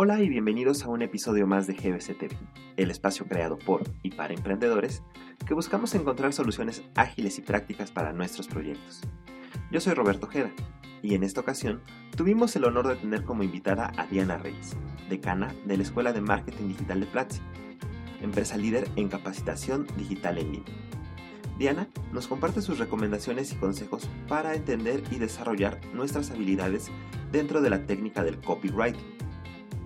Hola y bienvenidos a un episodio más de GBC TV, el espacio creado por y para emprendedores que buscamos encontrar soluciones ágiles y prácticas para nuestros proyectos. Yo soy Roberto Jeda y en esta ocasión tuvimos el honor de tener como invitada a Diana Reyes, decana de la Escuela de Marketing Digital de Platzi, empresa líder en capacitación digital en línea. Diana nos comparte sus recomendaciones y consejos para entender y desarrollar nuestras habilidades dentro de la técnica del copywriting.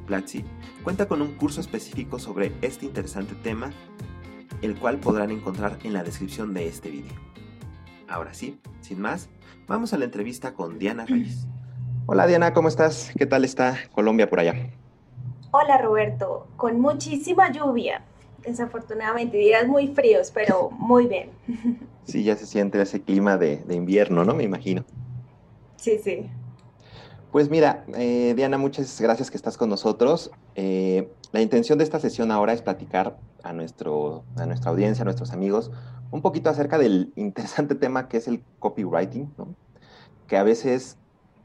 Platzi cuenta con un curso específico sobre este interesante tema, el cual podrán encontrar en la descripción de este video. Ahora sí, sin más, vamos a la entrevista con Diana Reyes. Hola Diana, ¿cómo estás? ¿Qué tal está Colombia por allá? Hola Roberto, con muchísima lluvia desafortunadamente, días muy fríos, pero muy bien. Sí, ya se siente ese clima de, invierno, ¿no? Me imagino. Sí, sí. Pues mira, eh, Diana, muchas gracias que estás con nosotros. Eh, la intención de esta sesión ahora es platicar a, nuestro, a nuestra audiencia, a nuestros amigos, un poquito acerca del interesante tema que es el copywriting, ¿no? Que a veces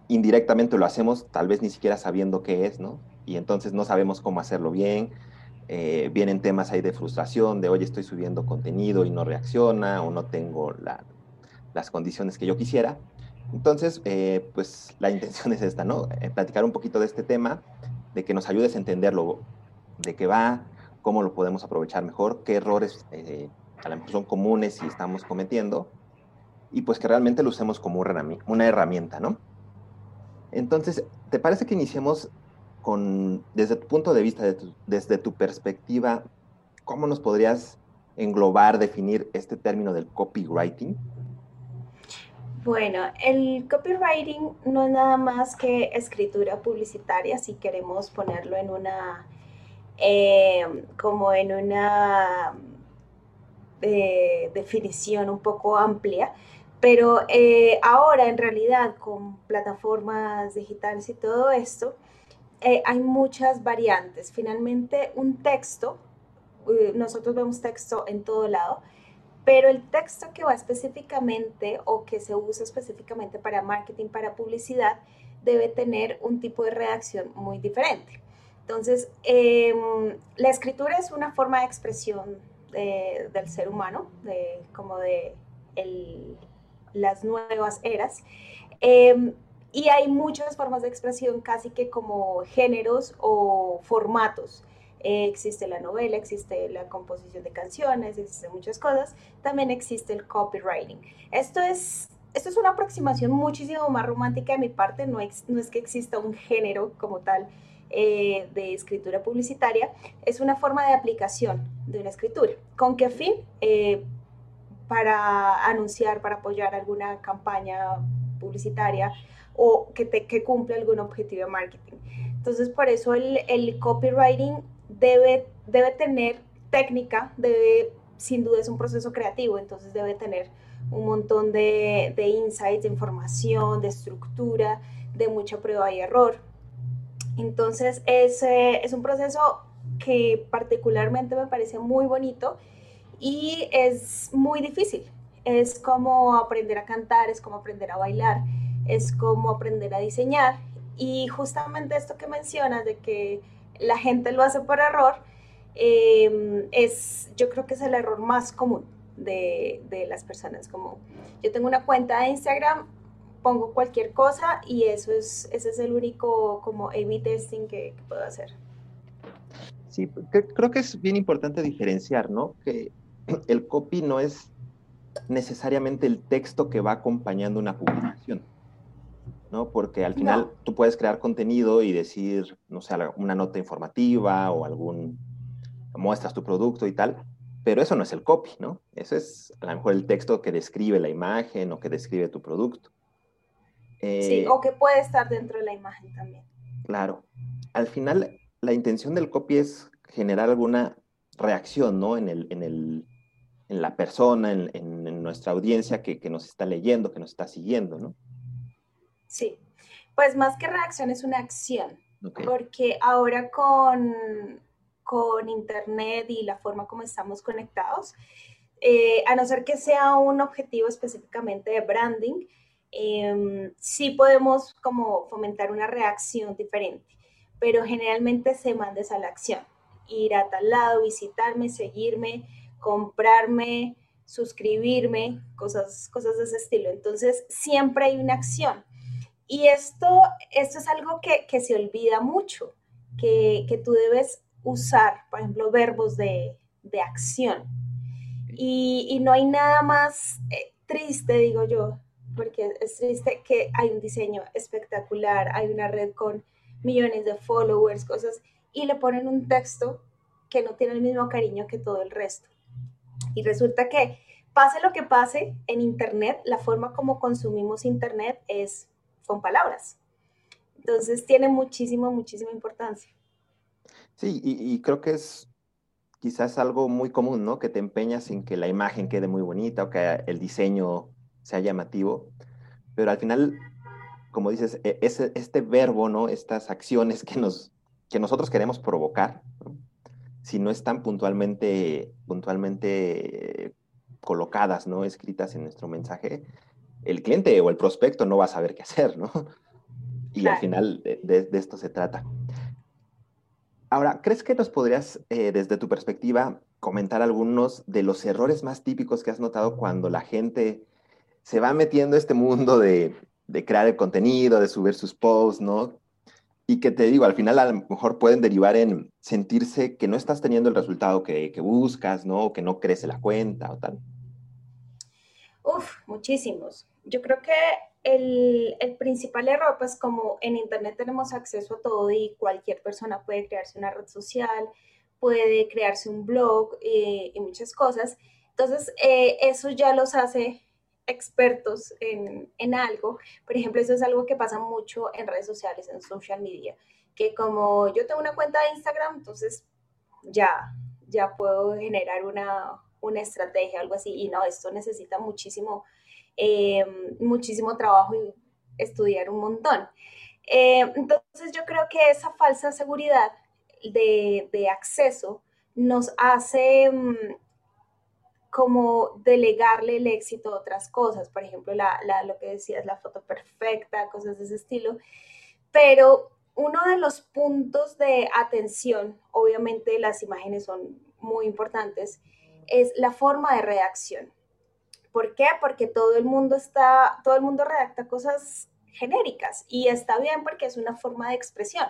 indirectamente lo hacemos, tal vez ni siquiera sabiendo qué es, ¿no? Y entonces no sabemos cómo hacerlo bien, eh, vienen temas ahí de frustración, de oye, estoy subiendo contenido y no reacciona o no tengo las condiciones que yo quisiera. Entonces, eh, pues la intención es esta, ¿no? Eh, platicar un poquito de este tema, de que nos ayudes a entenderlo, de qué va, cómo lo podemos aprovechar mejor, qué errores mejor son comunes y estamos cometiendo, y pues que realmente lo usemos como una herramienta, ¿no? Entonces, ¿te parece que iniciemos desde tu punto de vista, desde tu perspectiva, ¿cómo nos podrías englobar, definir este término del copywriting? Bueno, el copywriting no es nada más que escritura publicitaria, si queremos ponerlo en una, eh, como en una eh, definición un poco amplia, pero eh, ahora en realidad con plataformas digitales y todo esto, eh, hay muchas variantes. Finalmente, un texto, eh, nosotros vemos texto en todo lado, pero el texto que va específicamente o que se usa específicamente para marketing, para publicidad, debe tener un tipo de redacción muy diferente. Entonces, em, la escritura es una forma de expresión del ser humano, de, como de las nuevas eras. Em, y hay muchas formas de expresión, casi que como géneros o formatos. Eh, existe la novela, existe la composición de canciones, existen muchas cosas. También existe el copywriting. Esto es, esto es una aproximación muchísimo más romántica de mi parte. No, no es que exista un género como tal eh, de escritura publicitaria. Es una forma de aplicación de una escritura. ¿Con qué fin? Eh, para anunciar, para apoyar alguna campaña publicitaria o que, te, que cumple algún objetivo de marketing. Entonces, por eso el, el copywriting debe, debe tener técnica, debe, sin duda es un proceso creativo, entonces debe tener un montón de, de insights, de información, de estructura, de mucha prueba y error. Entonces, es, es un proceso que particularmente me parece muy bonito y es muy difícil. Es como aprender a cantar, es como aprender a bailar es como aprender a diseñar. Y justamente esto que mencionas de que la gente lo hace por error, em, es, yo creo que es el error más común de, las personas. Como yo tengo una cuenta de Instagram, pongo cualquier cosa y eso es, ese es el único como A-B testing que, que, puedo hacer. Sí, creo que es bien importante diferenciar, ¿no? Que el copy no es necesariamente el texto que va acompañando una publicación. ¿No? Porque al final tú puedes crear contenido y decir, no sé, una nota informativa o algún, muestras tu producto y tal, pero eso no es el copy, ¿no? Eso es a lo mejor el texto que describe la imagen o que describe tu producto. sí, eh, o que puede estar dentro de la imagen también. Claro. Al final, la intención del copy es generar alguna reacción, ¿no? En, el, en, el, en la persona, en, en nuestra audiencia que, que, nos está leyendo, que nos está siguiendo, ¿no? Sí, pues más que reacción es una acción, porque ahora con, con Internet y la forma como estamos conectados, eh, a no ser que sea un objetivo específicamente de branding, em, sí podemos como fomentar una reacción diferente. pero generalmente se mandes a la acción. Ir a tal lado, visitarme, seguirme, comprarme, suscribirme, cosas, cosas de ese estilo. Entonces, siempre hay una acción. Y esto, esto es algo que, se olvida mucho, que, tú debes usar, por ejemplo, verbos de, acción. Y, no hay nada más eh, triste, digo yo, porque es triste que hay un diseño espectacular, hay una red con millones de followers, cosas, y le ponen un texto que no tiene el mismo cariño que todo el resto. Y resulta que pase lo que pase en Internet, la forma como consumimos Internet es con palabras. Entonces tiene muchísima, muchísima importancia. Sí, y, creo que es quizás algo muy común, ¿no? Que te empeñas en que la imagen quede muy bonita o que el diseño sea llamativo, pero al final, como dices, e, ese, este verbo, ¿no? Estas acciones que, nos, que nosotros queremos provocar, si no están puntualmente, puntualmente colocadas, ¿no? Escritas en nuestro mensaje, el cliente o el prospecto no va a saber qué hacer, ¿no? Y al final de, esto se trata. Ahora, ¿crees que nos podrías, eh, desde tu perspectiva, comentar algunos de los errores más típicos que has notado cuando la gente se va metiendo a este mundo de, crear el contenido, de subir sus posts, ¿no? Y que te digo, al final a lo mejor pueden derivar en sentirse que no estás teniendo el resultado que, que buscas, ¿no? O que no crece la cuenta o tal. Uf, muchísimos. Yo creo que el, principal error, pues como en Internet tenemos acceso a todo y cualquier persona puede crearse una red social, puede crearse un blog eh, y muchas cosas. Entonces, eh, eso ya los hace expertos en, en, algo. Por ejemplo, eso es algo que pasa mucho en redes sociales, en social media, que como yo tengo una cuenta de Instagram, entonces ya, ya puedo generar una, una estrategia, algo así. Y no, esto necesita muchísimo, eh, muchísimo trabajo y estudiar un montón. Eh, entonces yo creo que esa falsa seguridad de, de acceso nos hace mm, como delegarle el éxito a otras cosas, por ejemplo, la, lo que decías, la foto perfecta, cosas de ese estilo, pero uno de los puntos de atención, obviamente las imágenes son muy importantes, es la forma de redacción. ¿Por qué? Porque todo el mundo está, todo el mundo redacta cosas genéricas y está bien porque es una forma de expresión,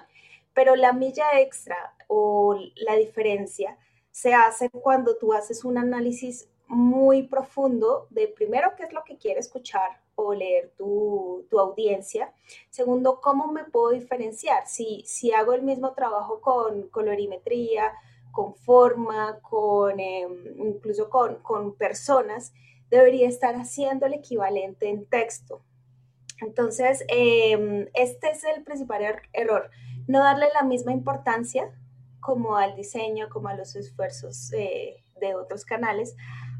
pero la milla extra o la diferencia se hace cuando tú haces un análisis muy profundo de primero qué es lo que quiere escuchar o leer tu, audiencia. Segundo, cómo me puedo diferenciar. Si, si hago el mismo trabajo con colorimetría, con forma, con, em, incluso con, personas, debería estar haciendo el equivalente en texto. Entonces, em, este es el principal er, error, no darle la misma importancia como al diseño, como a los esfuerzos eh, de otros canales,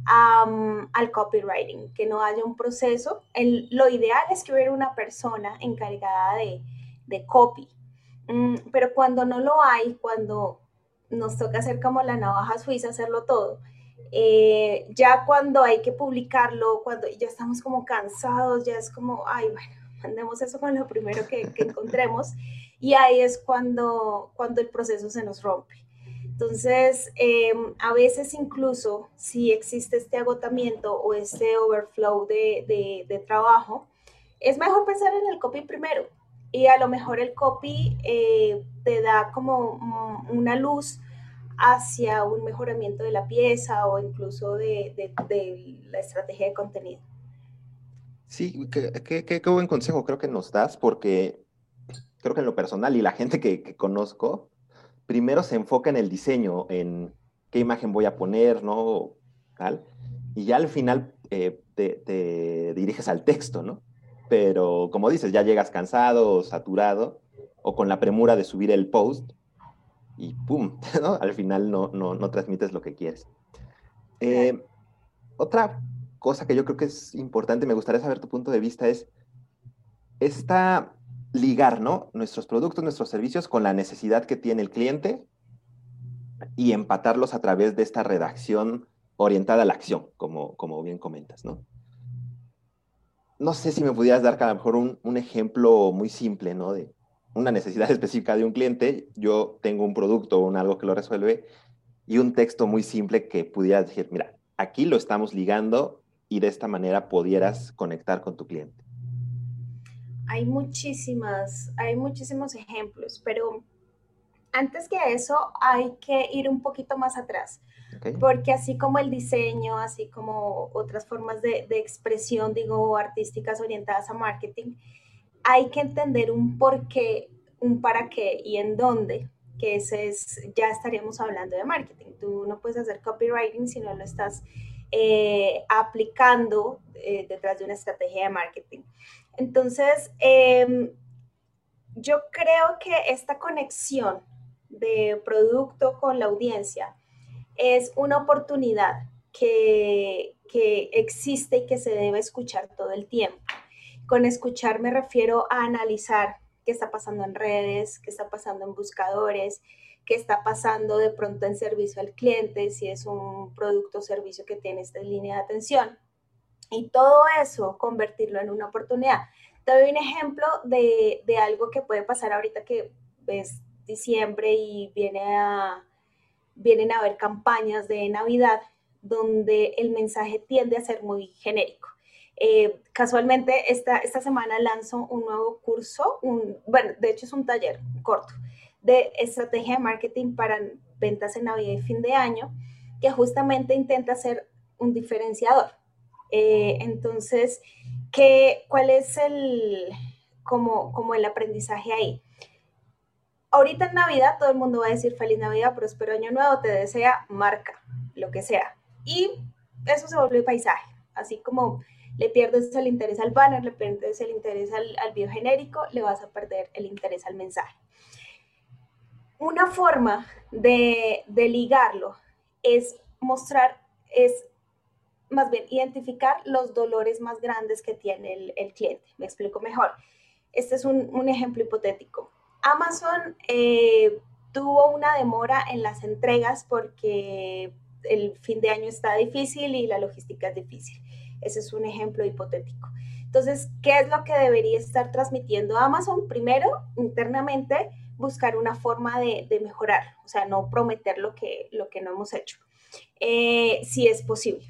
al copywriting, que no haya un proceso. lo ideal es que hubiera una persona encargada de, de copy, mm, pero cuando no lo hay, cuando nos toca hacer como la navaja suiza, hacerlo todo. Eh, ya cuando hay que publicarlo, cuando ya estamos como cansados, ya es como, ay, bueno, mandemos eso con lo primero que, encontremos y ahí es cuando, cuando el proceso se nos rompe. Entonces, em, a veces incluso si existe este agotamiento o este overflow de, de, trabajo, es mejor pensar en el copy primero y a lo mejor el copy eh, te da como una luz hacia un mejoramiento de la pieza o incluso de, la estrategia de contenido. Sí, qué, buen consejo creo que nos das porque creo que en lo personal y la gente que, conozco, primero se enfoca en el diseño, en qué imagen voy a poner, ¿no? Tal, y ya al final eh, te, diriges al texto, ¿no? Pero como dices, ya llegas cansado saturado o con la premura de subir el post y ¡pum! ¿no? Al final no, no, transmites lo que quieres. Eh, otra cosa que yo creo que es importante, me gustaría saber tu punto de vista, es esta ligar, ¿no? Nuestros productos, nuestros servicios con la necesidad que tiene el cliente y empatarlos a través de esta redacción orientada a la acción, como, como bien comentas, ¿no? No sé si me pudieras dar a lo mejor un, ejemplo muy simple, ¿no? De una necesidad específica de un cliente, yo tengo un producto o un algo que lo resuelve y un texto muy simple que pudiera decir, mira, aquí lo estamos ligando y de esta manera pudieras conectar con tu cliente. Hay muchísimas, hay muchísimos ejemplos, pero antes que eso hay que ir un poquito más atrás. Porque así como el diseño, así como otras formas de, de, expresión, digo, artísticas orientadas a marketing, hay que entender un por qué, un para qué y en dónde, que ese es, ya estaríamos hablando de marketing. Tú no puedes hacer copywriting si no lo estás eh, aplicando eh, detrás de una estrategia de marketing. Entonces, em, yo creo que esta conexión de producto con la audiencia es una oportunidad que, que existe y que se debe escuchar todo el tiempo. Con escuchar me refiero a analizar qué está pasando en redes, qué está pasando en buscadores, qué está pasando de pronto en servicio al cliente, si es un producto o servicio que tiene esta línea de atención. Y todo eso, convertirlo en una oportunidad. Te doy un ejemplo de, de algo que puede pasar ahorita que es diciembre y viene a, vienen a haber campañas de Navidad donde el mensaje tiende a ser muy genérico. Eh, casualmente, esta, esta semana lanzo un nuevo curso, bueno, de hecho es un taller corto de estrategia de marketing para ventas en Navidad y fin de año, que justamente intenta ser un diferenciador. Eh, entonces, ¿qué, ¿cuál es el, como, como el aprendizaje ahí? Ahorita en Navidad todo el mundo va a decir feliz Navidad, próspero año nuevo, te desea marca, lo que sea. Y eso se vuelve paisaje, así como le pierdes el interés al banner, le pierdes el interés al, al biogenérico, le vas a perder el interés al mensaje. Una forma de, de ligarlo es mostrar, es más bien identificar los dolores más grandes que tiene el, el cliente. Me explico mejor. Este es un, un ejemplo hipotético. Amazon eh, tuvo una demora en las entregas porque el fin de año está difícil y la logística es difícil. Ese es un ejemplo hipotético. Entonces, ¿qué es lo que debería estar transmitiendo Amazon? Primero, internamente, buscar una forma de, mejorar, o sea, no prometer lo que, lo que no hemos hecho, eh, si es posible.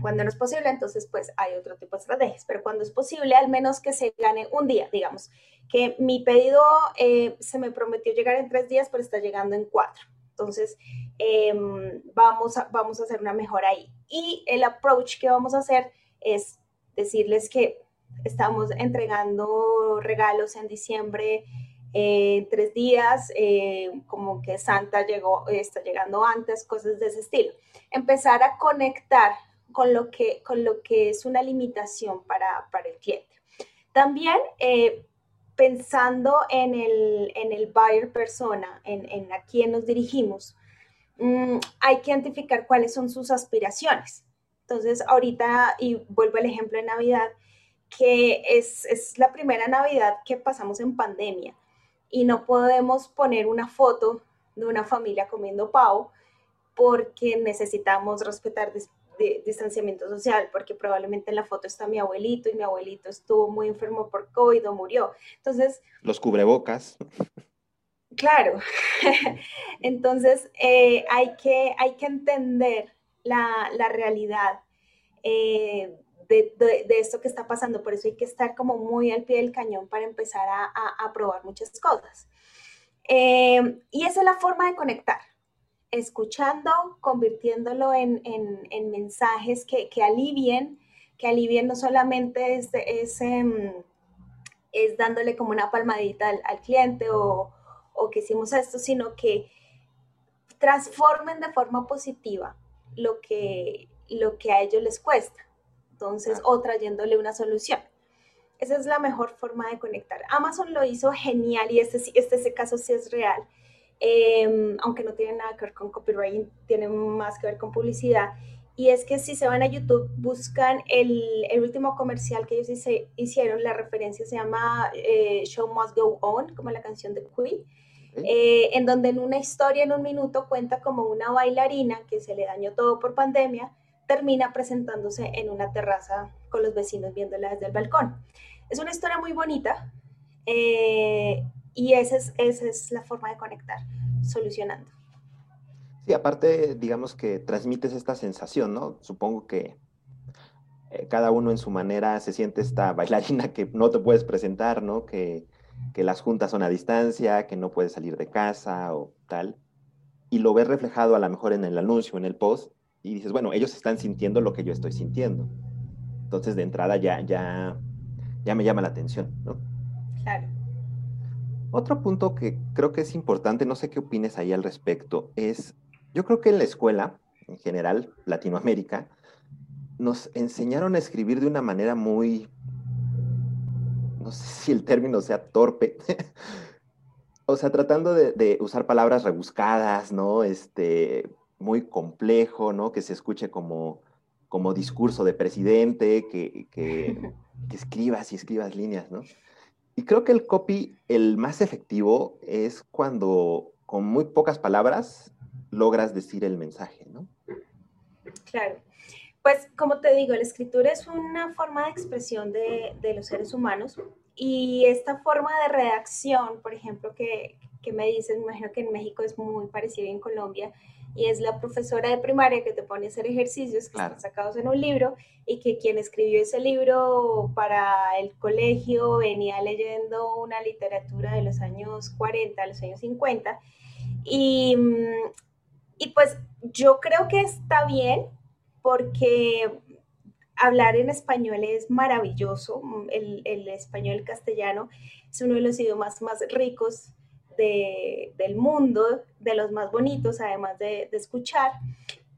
Cuando no es posible, entonces pues hay otro tipo de estrategias, pero cuando es posible, al menos que se gane un día, digamos, que mi pedido eh, se me prometió llegar en tres días, pero está llegando en cuatro. Entonces, em, vamos, a, vamos a hacer una mejora ahí. Y el approach que vamos a hacer es decirles que estamos entregando regalos en diciembre eh, tres días, eh, como que Santa llegó, está llegando antes, cosas de ese estilo. Empezar a conectar con lo que, con lo que es una limitación para, para el cliente. También eh, pensando en el, en el buyer persona, en, en a quién nos dirigimos, mmm, hay que identificar cuáles son sus aspiraciones. Entonces, ahorita, y vuelvo al ejemplo de Navidad, que es, es la primera Navidad que pasamos en pandemia y no podemos poner una foto de una familia comiendo pavo porque necesitamos respetar de, distanciamiento social, porque probablemente en la foto está mi abuelito y mi abuelito estuvo muy enfermo por COVID o murió. Entonces... Los cubrebocas. Claro. Entonces, eh, hay, que, hay que entender la, la realidad eh, de, esto que está pasando. Por eso hay que estar como muy al pie del cañón para empezar a, a, probar muchas cosas. Eh, y esa es la forma de conectar, escuchando, convirtiéndolo en, en, en mensajes que, que, alivien, que alivien no solamente es, es, em, es dándole como una palmadita al, al cliente o, o que hicimos esto, sino que transformen de forma positiva lo que, lo que a ellos les cuesta entonces, o trayéndole una solución. Esa es la mejor forma de conectar. Amazon lo hizo genial y este, este ese caso sí es real, eh, aunque no tiene nada que ver con copywriting, tiene más que ver con publicidad. Y es que si se van a YouTube, buscan el, el último comercial que ellos hice, hicieron, la referencia se llama eh, Show Must Go On, como la canción de Queen. Eh, en donde en una historia en un minuto cuenta como una bailarina que se le dañó todo por pandemia, termina presentándose en una terraza con los vecinos viéndola desde el balcón. Es una historia muy bonita, eh, y esa es, esa es la forma de conectar, solucionando. Sí, aparte, digamos que transmites esta sensación, ¿no? Supongo que eh, cada uno en su manera se siente esta bailarina que no te puedes presentar, ¿no? Que, que las juntas son a distancia, que no puedes salir de casa o tal. Y lo ves reflejado a lo mejor en el anuncio, en el post, y dices, bueno, ellos están sintiendo lo que yo estoy sintiendo. Entonces, de entrada ya, ya, ya me llama la atención, ¿no? Claro. Otro punto que creo que es importante, no sé qué opines ahí al respecto, es, yo creo que en la escuela, en general, Latinoamérica, nos enseñaron a escribir de una manera muy, no sé si el término sea torpe, o sea, tratando de, usar palabras rebuscadas, ¿no? Este, muy complejo, ¿no? Que se escuche como, como discurso de presidente, que, que, que escribas y escribas líneas, ¿no? Y creo que el copy, el más efectivo, es cuando con muy pocas palabras logras decir el mensaje, ¿no? Claro. Pues como te digo, la escritura es una forma de expresión de, los seres humanos y esta forma de redacción, por ejemplo, que, que me dices, me imagino que en México es muy parecido en Colombia, y es la profesora de primaria que te pone a hacer ejercicios que están sacados en un libro y que quien escribió ese libro para el colegio venía leyendo una literatura de los años 40, los años 50. Y, y pues yo creo que está bien porque hablar en español es maravilloso. El, el español castellano es uno de los idiomas más ricos de, del mundo, de los más bonitos, además de, de escuchar.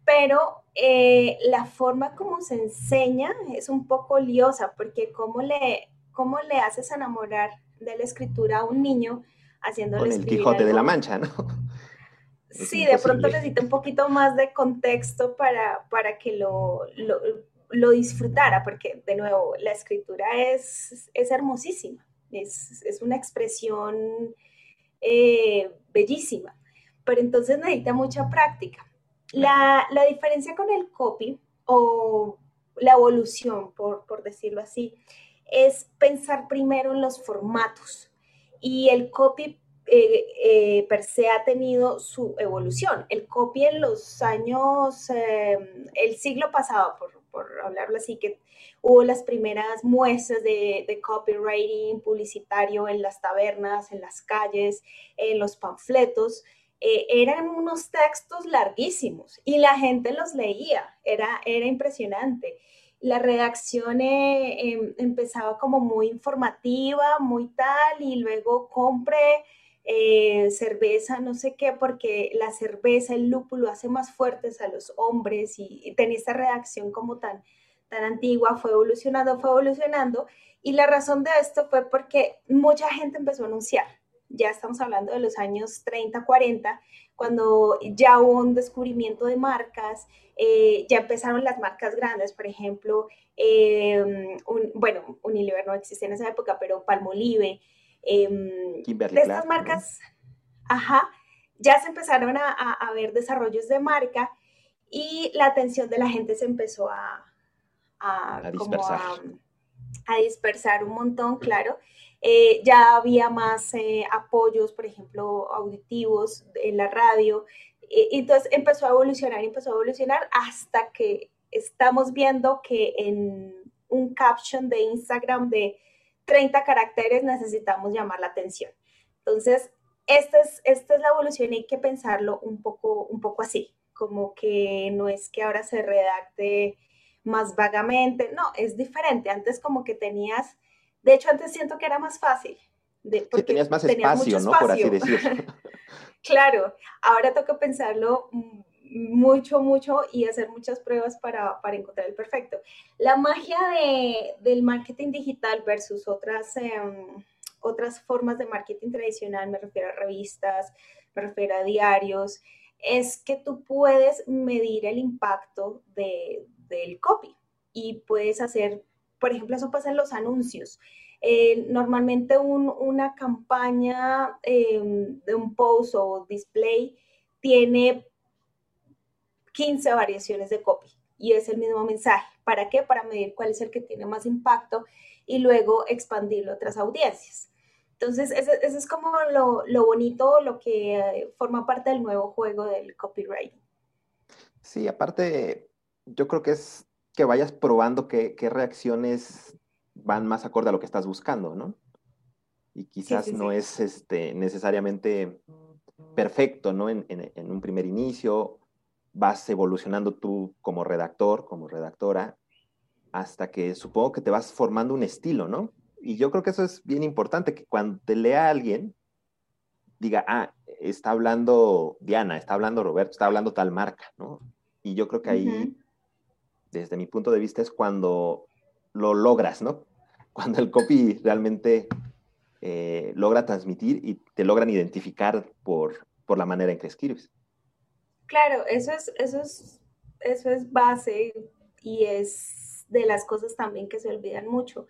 Pero eh, la forma como se enseña es un poco liosa, porque ¿cómo le, cómo le haces enamorar de la escritura a un niño haciéndole Con el Quijote de la Mancha, ¿no? Sí, de pronto necesita un poquito más de contexto para, para que lo, lo, lo, disfrutara, porque de nuevo, la escritura es, es hermosísima, es, es una expresión eh, bellísima, pero entonces necesita mucha práctica. La, la, diferencia con el copy o la evolución, por, por decirlo así, es pensar primero en los formatos y el copy eh, eh, per se ha tenido su evolución. El copy en los años, eh, el siglo pasado, por, por, hablarlo así, que hubo las primeras muestras de, de, copywriting publicitario en las tabernas, en las calles, en los panfletos. eran unos textos larguísimos y la gente los leía, era, era impresionante la redacción em, empezaba como muy informativa, muy tal, y luego compre eh, cerveza, no sé qué, porque la cerveza, el lúpulo hace más fuertes a los hombres y, tenía esta redacción como tan, tan antigua, fue evolucionando, fue evolucionando. Y la razón de esto fue porque mucha gente empezó a anunciar. Ya estamos hablando de los años 30, 40, cuando ya hubo un descubrimiento de marcas, eh, ya empezaron las marcas grandes, por ejemplo, eh, bueno, Unilever no existía en esa época, pero Palmolive, Em, de estas marcas, ajá, ya se empezaron a, ver desarrollos de marca y la atención de la gente se empezó a, a, dispersar. a, dispersar un montón, claro. Eh, ya había más eh, apoyos, por ejemplo, auditivos en la radio. Y, entonces empezó a evolucionar, empezó a evolucionar hasta que estamos viendo que en un caption de Instagram de 30 caracteres necesitamos llamar la atención. Entonces, esta es, esta es la evolución y hay que pensarlo un poco, un poco así, como que no es que ahora se redacte más vagamente, no, es diferente. Antes como que tenías, de hecho antes siento que era más fácil. De, porque tenías más espacio, ¿no? Por así decirlo. claro, ahora toca pensarlo mucho, mucho y hacer muchas pruebas para, para encontrar el perfecto. La magia de, del marketing digital versus otras, em, otras formas de marketing tradicional, me refiero a revistas, me refiero a diarios, es que tú puedes medir el impacto de, del copy y puedes hacer, por ejemplo, eso pasa en los anuncios. Eh, normalmente un, una campaña em, de un post o display tiene 15 variaciones de copy y es el mismo mensaje. ¿Para qué? Para medir cuál es el que tiene más impacto y luego expandirlo a otras audiencias. Entonces, eso, es como lo, lo, bonito, lo que forma parte del nuevo juego del copyright. Sí, aparte, yo creo que es que vayas probando qué, qué reacciones van más acorde a lo que estás buscando, ¿no? Y quizás no es este, necesariamente perfecto, ¿no? En, en, un primer inicio, vas evolucionando tú como redactor, como redactora, hasta que supongo que te vas formando un estilo, ¿no? Y yo creo que eso es bien importante, que cuando te lea alguien, diga, ah, está hablando Diana, está hablando Roberto, está hablando tal marca, ¿no? Y yo creo que ahí, desde mi punto de vista, es cuando lo logras, ¿no? Cuando el copy realmente eh, logra transmitir y te logran identificar por, por la manera en que escribes. Claro, eso es, eso es, eso es base y es de las cosas también que se olvidan mucho.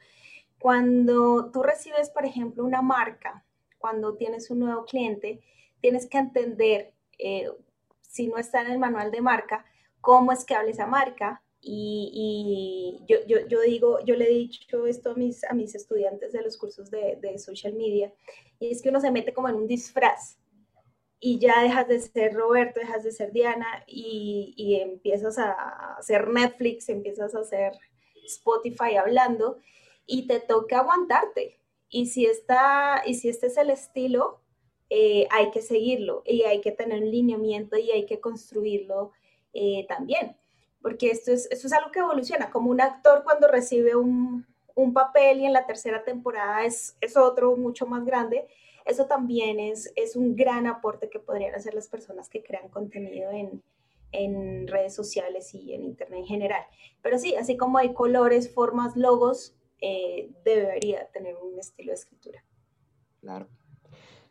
Cuando tú recibes, por ejemplo, una marca, cuando tienes un nuevo cliente, tienes que entender, eh, si no está en el manual de marca, cómo es que habla esa marca, y, yo, yo, yo, digo, yo le he dicho esto a mis, a mis estudiantes de los cursos de, de, social media, y es que uno se mete como en un disfraz y ya dejas de ser Roberto, dejas de ser Diana y, y empiezas a hacer Netflix, empiezas a hacer Spotify hablando y te toca aguantarte. Y si, está, y si este es el estilo, eh, hay que seguirlo y hay que tener un lineamiento y hay que construirlo eh, también porque esto es, esto es algo que evoluciona, como un actor cuando recibe un, un papel y en la tercera temporada es, es, otro mucho más grande, eso también es, es un gran aporte que podrían hacer las personas que crean contenido en, en redes sociales y en Internet en general. Pero sí, así como hay colores, formas, logos, eh, debería tener un estilo de escritura. Claro.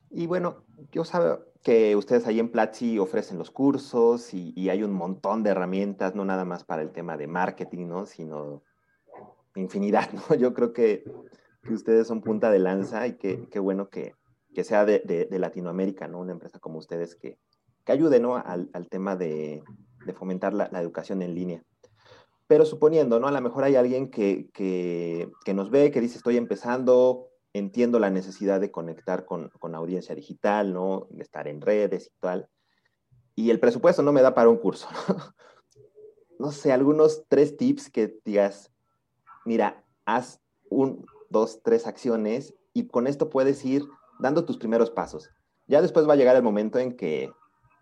Y bueno, yo sabe que ustedes ahí en Platzi ofrecen los cursos y, hay un montón de herramientas, no nada más para el tema de marketing, ¿no? Sino infinidad, ¿no? Yo creo que, ustedes son punta de lanza y qué bueno que, sea de, Latinoamérica, ¿no? Una empresa como ustedes que, ayude, ¿no? Al, tema de, fomentar la, educación en línea. Pero suponiendo, ¿no? A lo mejor hay alguien que, que nos ve, que dice, estoy empezando, entiendo la necesidad de conectar con, audiencia digital, ¿no? De estar en redes y tal. Y el presupuesto no me da para un curso. No, sé, algunos tres tips que digas, mira, haz un, dos, tres acciones y con esto puedes ir dando tus primeros pasos. Ya después va a llegar el momento en que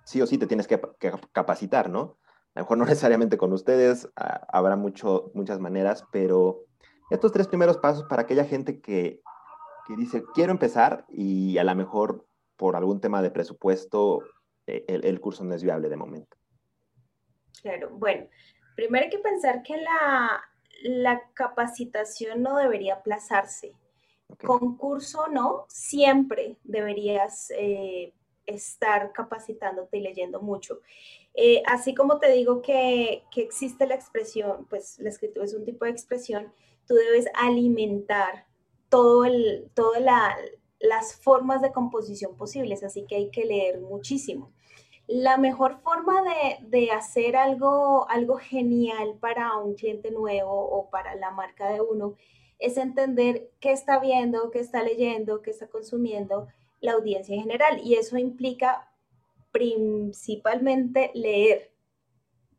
sí o sí te tienes que, capacitar, ¿no? A lo mejor no necesariamente con ustedes, habrá mucho, muchas maneras, pero estos tres primeros pasos para aquella gente que que dice, quiero empezar y a lo mejor por algún tema de presupuesto eh, el, curso no es viable de momento. Claro, bueno, primero hay que pensar que la, la capacitación no debería aplazarse. Con curso no, siempre deberías eh, estar capacitándote y leyendo mucho. Eh, así como te digo que, que, existe la expresión, pues la escritura es un tipo de expresión, tú debes alimentar todo todas las formas de composición posibles, así que hay que leer muchísimo. La mejor forma de, hacer algo, algo genial para un cliente nuevo o para la marca de uno es entender qué está viendo, qué está leyendo, qué está consumiendo la audiencia en general. Y eso implica principalmente leer.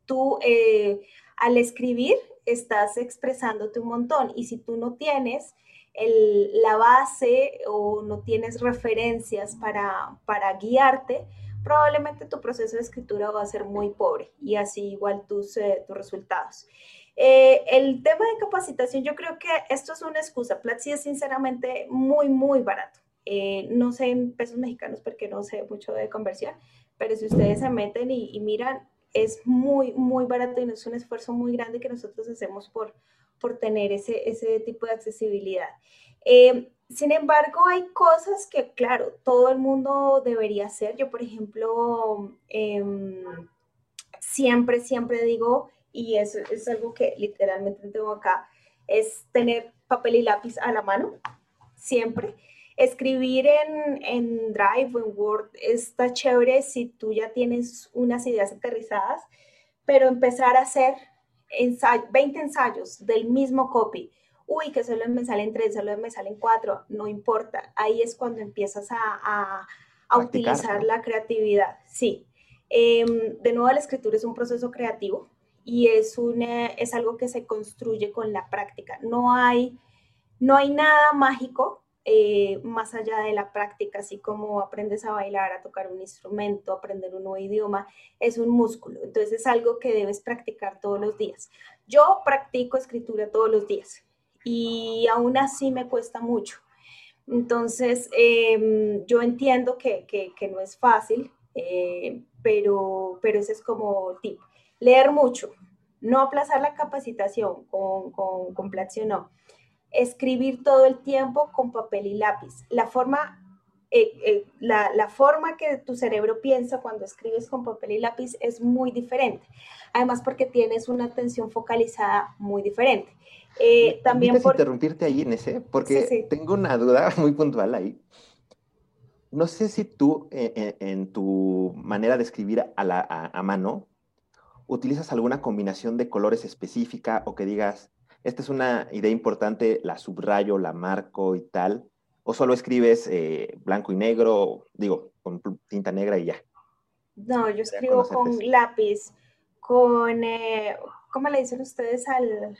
Tú eh, al escribir estás expresándote un montón y si tú no tienes la base o no tienes referencias para, guiarte, probablemente tu proceso de escritura va a ser muy pobre y así igual tus, eh, tus resultados. Eh, el tema de capacitación, yo creo que esto es una excusa. Platzi es sinceramente muy, muy barato. Eh, no sé en pesos mexicanos porque no sé mucho de conversión, pero si ustedes se meten y, y miran, es muy, muy barato y es un esfuerzo muy grande que nosotros hacemos por, por tener ese, ese tipo de accesibilidad. Eh, sin embargo, hay cosas que, claro, todo el mundo debería hacer. Yo, por ejemplo, em, siempre, siempre digo, y eso es algo que literalmente tengo acá, es tener papel y lápiz a la mano, siempre. Escribir en, en Drive o en Word está chévere si tú ya tienes unas ideas aterrizadas, pero empezar a hacer 20 ensayos del mismo copy uy, que solo me salen tres, solo me salen cuatro, no importa. Ahí es cuando empiezas a, utilizar la creatividad. Sí. Em, de nuevo, la escritura es un proceso creativo y es, una, es algo que se construye con la práctica. No hay, no hay nada mágico eh, más allá de la práctica, así como aprendes a bailar, a tocar un instrumento, aprender un nuevo idioma, es un músculo. Entonces es algo que debes practicar todos los días. Yo practico escritura todos los días y aún así me cuesta mucho. Entonces, em, yo entiendo que, no es fácil, eh, pero, pero ese es como tip. Leer mucho, no aplazar la capacitación con, con, con no escribir todo el tiempo con papel y lápiz. La forma, eh, eh, la, forma que tu cerebro piensa cuando escribes con papel y lápiz es muy diferente. Además porque tienes una atención focalizada muy diferente. Eh, también por... interrumpirte ahí, en ese, porque tengo una duda muy puntual ahí. No sé si tú, en tu manera de escribir a, la, a mano, utilizas alguna combinación de colores específica o que digas, esta es una idea importante, la subrayo, la marco y tal, o solo escribes eh, blanco y negro, digo, con tinta negra y ya. No, yo escribo con lápiz, con, eh, ¿cómo le dicen ustedes al...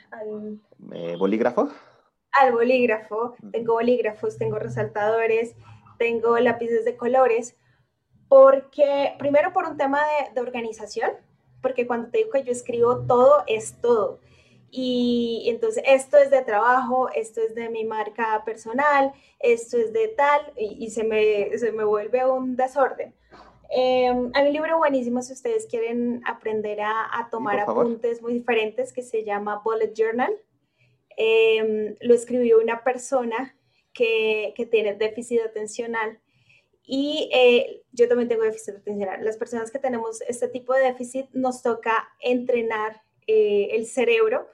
Eh, ¿Bolígrafo? Al bolígrafo, tengo bolígrafos, tengo resaltadores, tengo lápices de colores, porque primero por un tema de organización, porque cuando te digo que yo escribo todo, es todo. Y entonces esto es de trabajo, esto es de mi marca personal, esto es de tal, y, se, me, se, me, vuelve un desorden. Em, hay un libro buenísimo si ustedes quieren aprender a, tomar apuntes muy diferentes que se llama Bullet Journal. Em, lo escribió una persona que, que tiene déficit atencional y eh, yo también tengo déficit atencional. Las personas que tenemos este tipo de déficit nos toca entrenar eh, el cerebro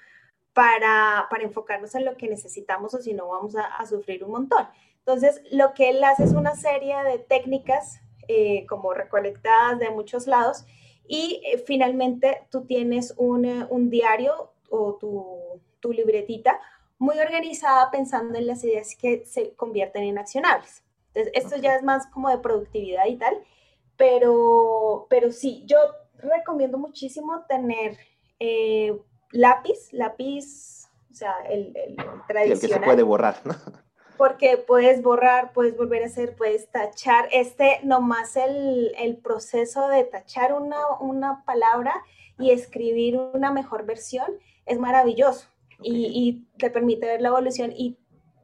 para, para, enfocarnos en lo que necesitamos o si no vamos a, sufrir un montón. Entonces, lo que él hace es una serie de técnicas eh, como recolectadas de muchos lados y eh, finalmente tú tienes un, eh, un diario o tu, tu, libretita muy organizada pensando en las ideas que se convierten en accionables. Entonces, esto ya es más como de productividad y tal, pero, pero sí, yo recomiendo muchísimo tener lápiz, lápiz, o sea, el, el, tradicional. el que se puede borrar, ¿no? Porque puedes borrar, puedes volver a hacer, puedes tachar. Este, nomás el, el proceso de tachar una, una, palabra y escribir una mejor versión es maravilloso y, y, te permite ver la evolución y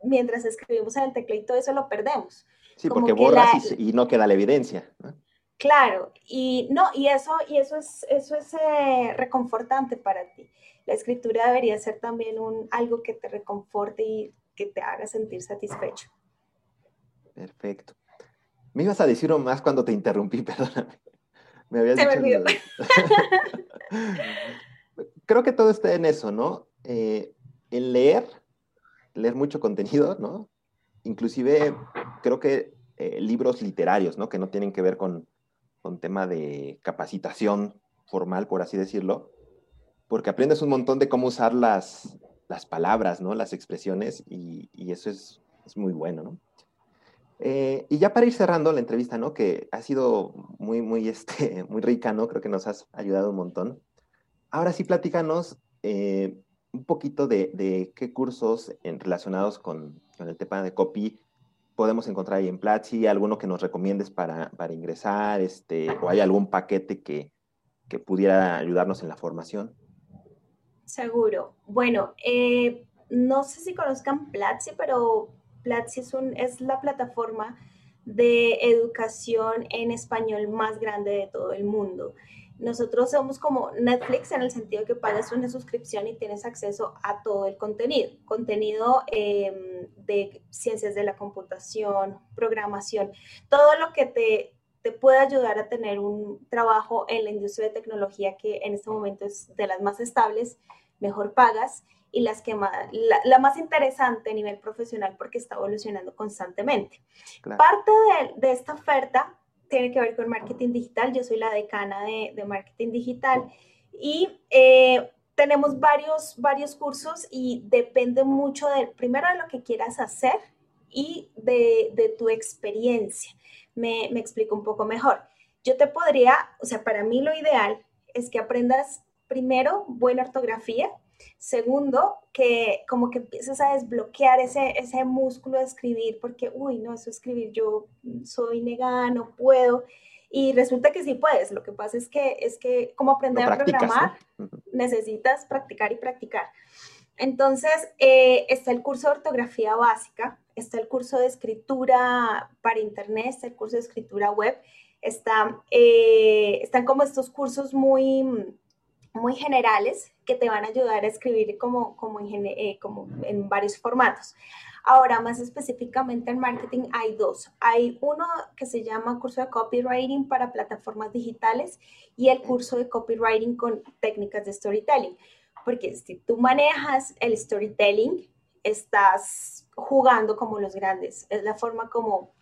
mientras escribimos en el teclado eso lo perdemos. Sí, porque borras y, y, no queda la evidencia. ¿no? Claro, y no, y eso, y eso es, eso es eh, reconfortante para ti. La escritura debería ser también un, algo que te reconforte y que te haga sentir satisfecho. Perfecto. Me ibas a decir más cuando te interrumpí, perdóname. Me habías Se dicho. Creo que todo está en eso, ¿no? en eh, leer, leer mucho contenido, ¿no? Inclusive creo que eh, libros literarios, ¿no? Que no tienen que ver con, con tema de capacitación formal, por así decirlo, porque aprendes un montón de cómo usar las, las palabras, ¿no? Las expresiones, y, eso es, muy bueno, ¿no? Eh, y ya para ir cerrando la entrevista, ¿no? Que ha sido muy, muy, este, muy rica, ¿no? Creo que nos has ayudado un montón. Ahora sí, platícanos eh, un poquito de, qué cursos relacionados con, el tema de copy podemos encontrar ahí en Platzi, alguno que nos recomiendes para, ingresar, este, o hay algún paquete que, pudiera ayudarnos en la formación. Seguro. Bueno, eh, no sé si conozcan Platzi, pero Platzi es, un, es la plataforma de educación en español más grande de todo el mundo. Nosotros somos como Netflix en el sentido que pagas una suscripción y tienes acceso a todo el contenido. Contenido em, de ciencias de la computación, programación, todo lo que te, te puede ayudar a tener un trabajo en la industria de tecnología que en este momento es de las más estables, mejor pagas y las que más, la, más interesante a nivel profesional porque está evolucionando constantemente. Parte de, de esta oferta tiene que ver con marketing digital. Yo soy la decana de, marketing digital y eh, tenemos varios, varios cursos y depende mucho del, primero de lo que quieras hacer y de, tu experiencia. Me, me explico un poco mejor. Yo te podría, o sea, para mí lo ideal es que aprendas primero buena ortografía, Segundo, que como que empieces a desbloquear ese, ese músculo de escribir, porque, uy, no, eso escribir, yo soy negada, no puedo. Y resulta que sí puedes. Lo que pasa es que, es que como aprender a programar, necesitas practicar y practicar. Entonces, eh, está el curso de ortografía básica, está el curso de escritura para internet, está el curso de escritura web, está, eh, están como estos cursos muy, muy generales que te van a ayudar a escribir como, eh, como en varios formatos. Ahora, más específicamente en marketing, hay dos. Hay uno que se llama curso de copywriting para plataformas digitales y el curso de copywriting con técnicas de storytelling. Porque si tú manejas el storytelling, estás jugando como los grandes. Es la forma como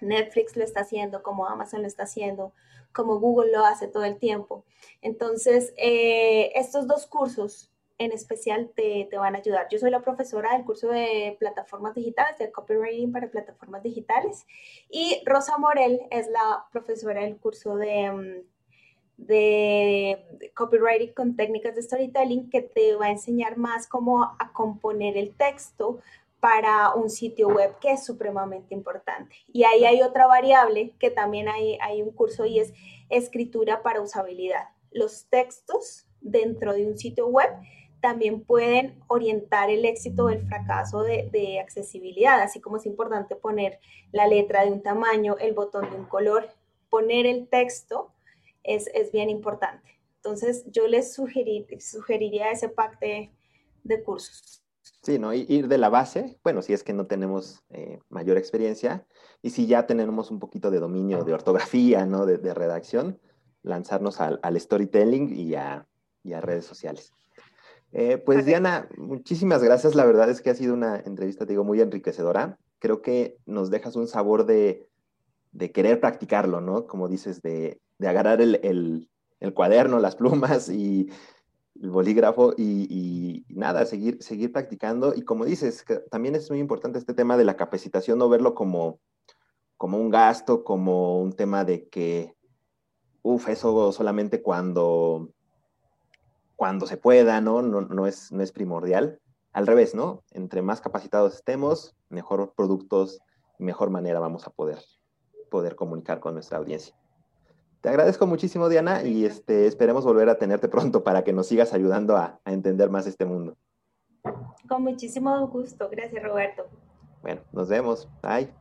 Netflix lo está haciendo, como Amazon lo está haciendo, como Google lo hace todo el tiempo. Entonces, eh, estos dos cursos en especial te, van a ayudar. Yo soy la profesora del curso de plataformas digitales, de copywriting para plataformas digitales, y Rosa Morel es la profesora del curso de, mm, de copywriting con técnicas de storytelling, que te va a enseñar más cómo a componer el texto para un sitio web que es supremamente importante. Y ahí hay otra variable que también hay, hay un curso y es escritura para usabilidad. Los textos dentro de un sitio web también pueden orientar el éxito o el fracaso de, accesibilidad, así como es importante poner la letra de un tamaño, el botón de un color, poner el texto es, es bien importante. Entonces yo les sugeriría ese pack de, de cursos. Sí, ¿no? Ir de la base, bueno, si es que no tenemos eh, mayor experiencia, y si ya tenemos un poquito de dominio de ortografía, ¿no? De, redacción, lanzarnos al, storytelling y a, redes sociales. Eh, pues Diana, muchísimas gracias. La verdad es que ha sido una entrevista, te digo, muy enriquecedora. Creo que nos dejas un sabor de, querer practicarlo, ¿no? Como dices, de, agarrar el, cuaderno, las plumas y el bolígrafo y, nada, seguir, seguir practicando. Y como dices, también es muy importante este tema de la capacitación, no verlo como, como un gasto, como un tema de que, uff, eso solamente cuando, cuando se pueda, ¿no? No, no, es, no es primordial. Al revés, ¿no? Entre más capacitados estemos, mejor productos mejor manera vamos a poder, poder comunicar con nuestra audiencia. Te agradezco muchísimo, Diana, y este, esperemos volver a tenerte pronto para que nos sigas ayudando a, a entender más este mundo. Con muchísimo gusto. Gracias, Roberto. Bueno, nos vemos. Bye.